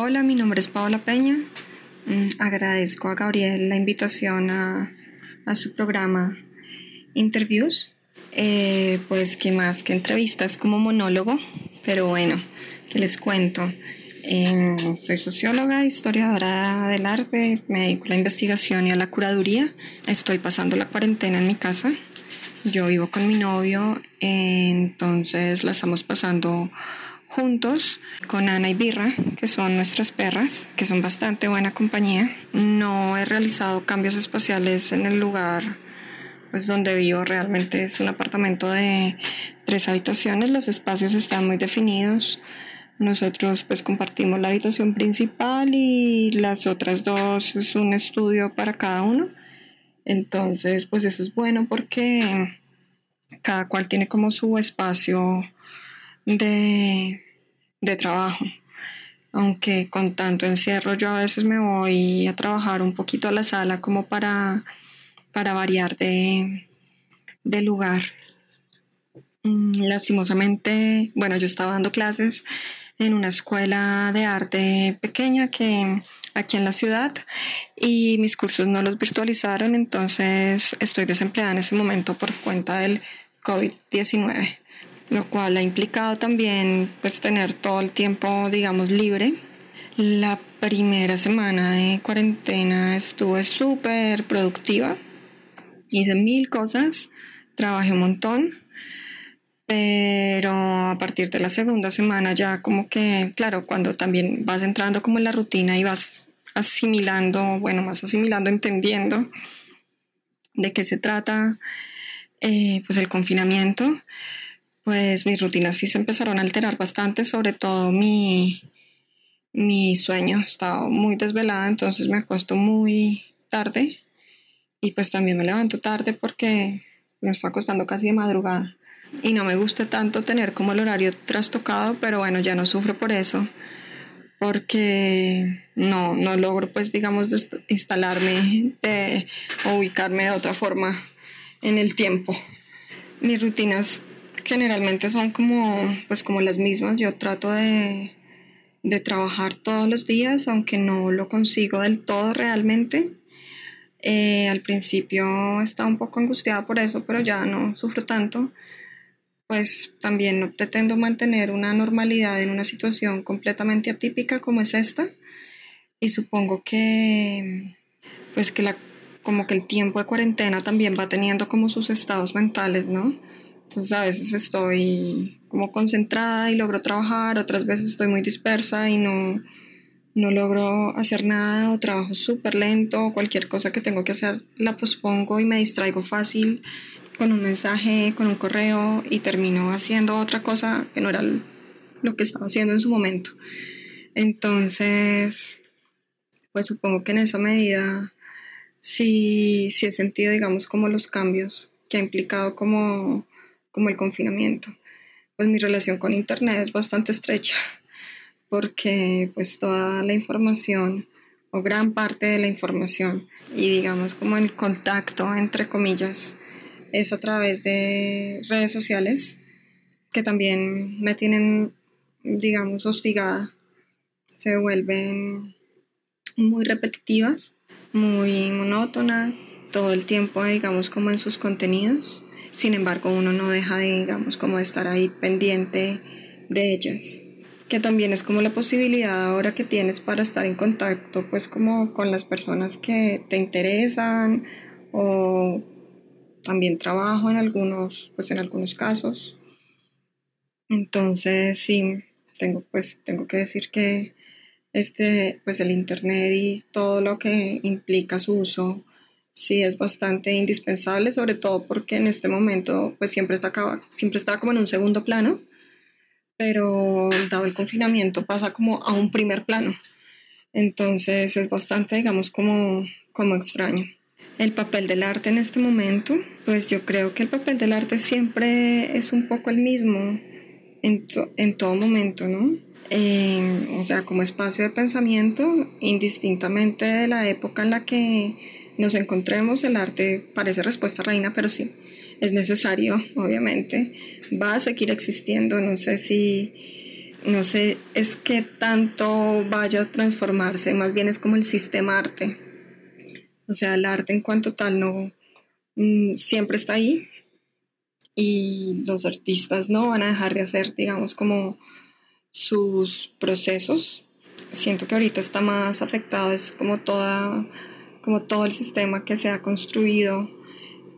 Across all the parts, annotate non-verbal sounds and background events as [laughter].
Hola, mi nombre es Paola Peña. Mm, agradezco a Gabriel la invitación a, su programa Interviews. Eh, pues que más que entrevistas como monólogo, pero bueno, que les cuento. Em, soy socióloga, historiadora del arte, me dedico a la investigación y a la curaduría. Estoy pasando la cuarentena en mi casa. Yo vivo con mi novio, entonces la estamos pasando juntos con Ana y Birra, que son nuestras perras, que son bastante buena compañía. No he realizado cambios espaciales en el lugar pues donde vivo realmente es un apartamento de tres habitaciones, los espacios están muy definidos. Nosotros pues compartimos la habitación principal y las otras dos es un estudio para cada uno. Entonces pues eso es bueno porque cada cual tiene como su espacio de, trabajo. Aunque con tanto encierro yo a veces me voy a trabajar un poquito a la sala como para, para variar de, de lugar. Mm, lastimosamente, bueno, yo estaba dando clases en una escuela de arte pequeña que aquí en la ciudad y mis cursos no los virtualizaron, entonces estoy desempleada en este momento por cuenta del COVID-19 lo cual ha implicado también pues tener todo el tiempo, digamos, libre. La primera semana de cuarentena estuve súper productiva, hice mil cosas, trabajé un montón, pero a partir de la segunda semana ya como que, claro, cuando también vas entrando como en la rutina y vas asimilando, bueno, más asimilando, entendiendo de qué se trata, eh, pues el confinamiento, pues mis rutinas sí se empezaron a alterar bastante, sobre todo mi, mi sueño. Estaba muy desvelada, entonces me acuesto muy tarde y pues también me levanto tarde porque me está acostando casi de madrugada. Y no me gusta tanto tener como el horario trastocado, pero bueno, ya no sufro por eso porque no, no logro pues digamos instalarme de, o ubicarme de otra forma en el tiempo. Mis rutinas generalmente son como, pues como las mismas. Yo trato de, de trabajar todos los días, aunque no lo consigo del todo realmente. Eh, al principio estaba un poco angustiada por eso, pero ya no sufro tanto. Pues también no pretendo mantener una normalidad en una situación completamente atípica como es esta. Y supongo que, pues que la, como que el tiempo de cuarentena también va teniendo como sus estados mentales, ¿no? Entonces a veces estoy como concentrada y logro trabajar, otras veces estoy muy dispersa y no, no logro hacer nada o trabajo súper lento, cualquier cosa que tengo que hacer la pospongo y me distraigo fácil con un mensaje, con un correo y termino haciendo otra cosa que no era lo que estaba haciendo en su momento. Entonces, pues supongo que en esa medida sí, sí he sentido, digamos, como los cambios que ha implicado como como el confinamiento. Pues mi relación con Internet es bastante estrecha porque pues toda la información o gran parte de la información y digamos como el contacto entre comillas es a través de redes sociales que también me tienen digamos hostigada se vuelven muy repetitivas muy monótonas todo el tiempo digamos como en sus contenidos sin embargo, uno no deja de, digamos, como estar ahí pendiente de ellas que también es como la posibilidad ahora que tienes para estar en contacto pues como con las personas que te interesan o también trabajo en algunos pues en algunos casos. Entonces sí tengo pues tengo que decir que este pues el internet y todo lo que implica su uso sí es bastante indispensable, sobre todo porque en este momento pues siempre está, siempre está como en un segundo plano, pero dado el confinamiento pasa como a un primer plano. Entonces es bastante, digamos, como, como extraño. El papel del arte en este momento, pues yo creo que el papel del arte siempre es un poco el mismo en, en todo momento, ¿no? Eh, o sea, como espacio de pensamiento, indistintamente de la época en la que nos encontremos, el arte parece respuesta reina, pero sí, es necesario, obviamente. Va a seguir existiendo, no sé si, no sé, es que tanto vaya a transformarse, más bien es como el sistema arte. O sea, el arte en cuanto tal no mm, siempre está ahí y los artistas no van a dejar de hacer, digamos, como sus procesos. Siento que ahorita está más afectado, es como toda, como todo el sistema que se ha construido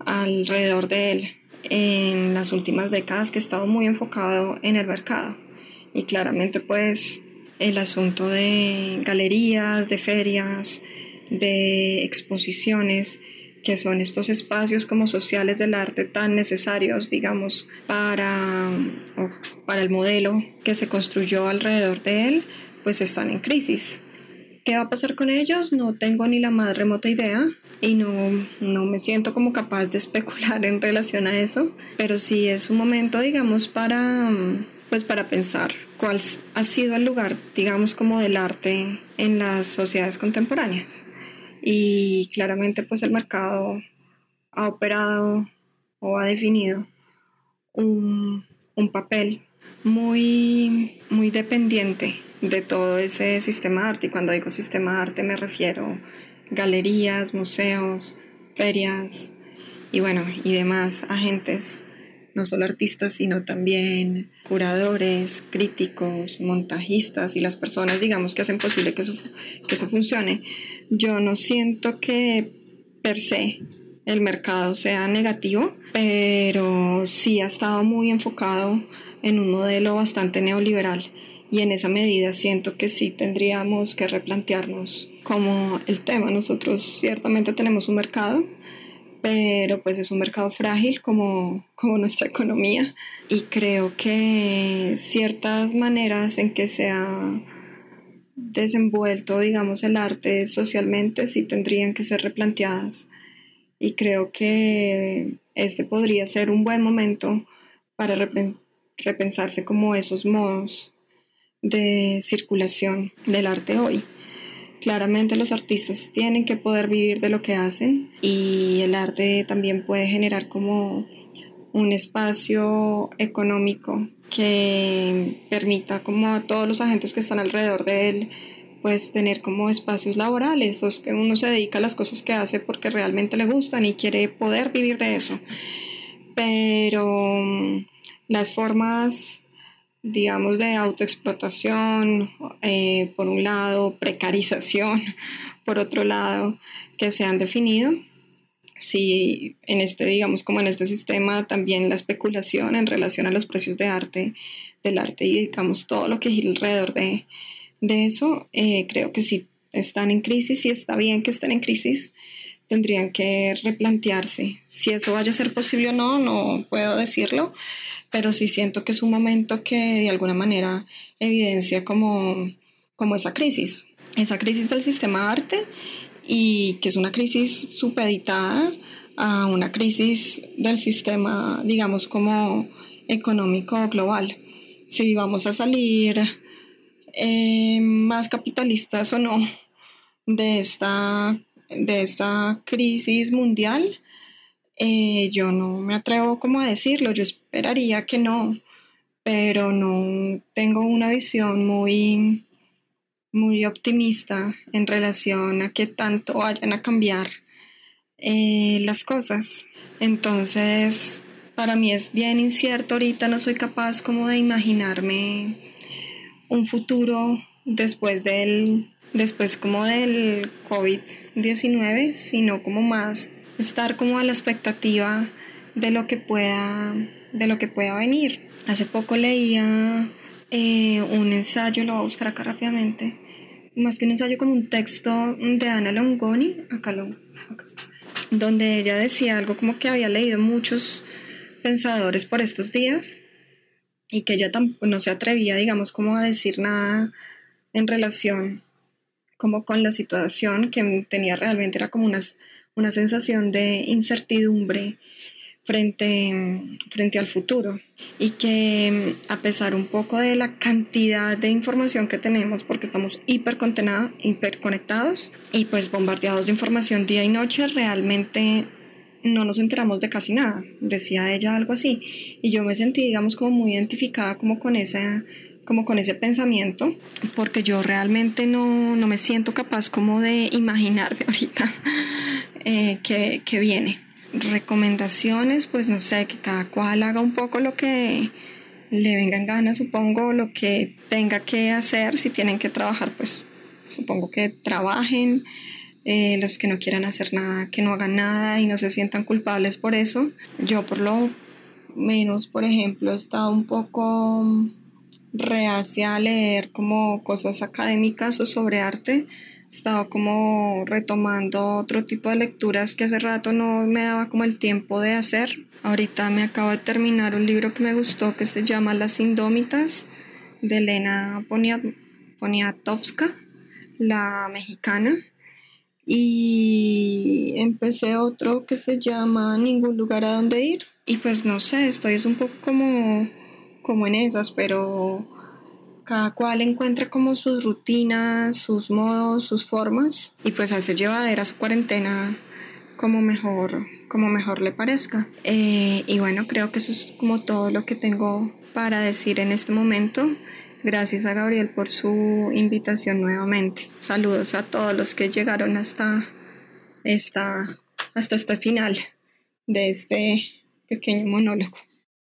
alrededor de él en las últimas décadas que ha estado muy enfocado en el mercado. Y claramente pues el asunto de galerías, de ferias, de exposiciones, que son estos espacios como sociales del arte tan necesarios, digamos, para, para el modelo que se construyó alrededor de él, pues están en crisis. ¿Qué va a pasar con ellos? No tengo ni la más remota idea y no, no me siento como capaz de especular en relación a eso, pero sí es un momento, digamos, para, pues para pensar cuál ha sido el lugar, digamos, como del arte en las sociedades contemporáneas. Y claramente, pues el mercado ha operado o ha definido un, un papel muy, muy dependiente de todo ese sistema de arte. Y cuando digo sistema de arte me refiero galerías, museos, ferias y bueno, y demás agentes, no solo artistas, sino también curadores, críticos, montajistas y las personas, digamos, que hacen posible que eso, que eso funcione. Yo no siento que per se el mercado sea negativo, pero sí ha estado muy enfocado en un modelo bastante neoliberal y en esa medida siento que sí tendríamos que replantearnos como el tema. Nosotros ciertamente tenemos un mercado, pero pues es un mercado frágil como, como nuestra economía y creo que ciertas maneras en que se ha desenvuelto, digamos, el arte socialmente sí tendrían que ser replanteadas y creo que este podría ser un buen momento para repensarse como esos modos de circulación del arte hoy. Claramente los artistas tienen que poder vivir de lo que hacen y el arte también puede generar como un espacio económico que permita como a todos los agentes que están alrededor de él pues tener como espacios laborales, o que uno se dedica a las cosas que hace porque realmente le gustan y quiere poder vivir de eso. Pero mm, las formas digamos, de autoexplotación, eh, por un lado, precarización, [laughs] por otro lado, que se han definido. Si en este, digamos, como en este sistema, también la especulación en relación a los precios de arte, del arte y, digamos, todo lo que gira alrededor de, de eso, eh, creo que sí están en crisis y está bien que estén en crisis. Tendrían que replantearse si eso vaya a ser posible o no, no puedo decirlo, pero sí siento que es un momento que de alguna manera evidencia como, como esa crisis, esa crisis del sistema de arte y que es una crisis supeditada a una crisis del sistema, digamos, como económico global. Si vamos a salir eh, más capitalistas o no de esta, de esta crisis mundial, eh, yo no me atrevo como a decirlo, yo esperaría que no, pero no tengo una visión muy, muy optimista en relación a que tanto vayan a cambiar eh, las cosas. Entonces, para mí es bien incierto ahorita, no soy capaz como de imaginarme un futuro después del, después como del COVID-19, sino como más estar como a la expectativa de lo que pueda, de lo que pueda venir. Hace poco leía eh, un ensayo, lo voy a buscar acá rápidamente, más que un ensayo como un texto de Ana Longoni, acá lo, donde ella decía algo como que había leído muchos pensadores por estos días y que ella no se atrevía, digamos, como a decir nada en relación como con la situación que tenía realmente era como unas una sensación de incertidumbre frente, frente al futuro. Y que a pesar un poco de la cantidad de información que tenemos porque estamos hiperconectados y pues bombardeados de información día y noche, realmente no nos enteramos de casi nada, decía ella algo así, y yo me sentí, digamos, como muy identificada como con esa, como con ese pensamiento, porque yo realmente no, no me siento capaz como de imaginarme [laughs] ahorita eh, que, viene. Recomendaciones, pues no sé, que cada cual haga un poco lo que le vengan ganas, supongo, lo que tenga que hacer, si tienen que trabajar, pues supongo que trabajen, eh, los que no quieran hacer nada, que no hagan nada y no se sientan culpables por eso. Yo por lo menos, por ejemplo, he estado un poco reacia a leer como cosas académicas o sobre arte. He estado como retomando otro tipo de lecturas que hace rato no me daba como el tiempo de hacer. Ahorita me acabo de terminar un libro que me gustó que se llama Las Indómitas de Elena Poniatowska, la mexicana. Y empecé otro que se llama Ningún lugar a donde ir. Y pues no sé, estoy es un poco como, como en esas, pero cada cual encuentra como sus rutinas, sus modos, sus formas y pues hace llevadera su cuarentena como mejor, como mejor le parezca. Eh, y bueno, creo que eso es como todo lo que tengo para decir en este momento. Gracias a Gabriel por su invitación nuevamente. Saludos a todos los que llegaron hasta esta, hasta este final de este pequeño monólogo.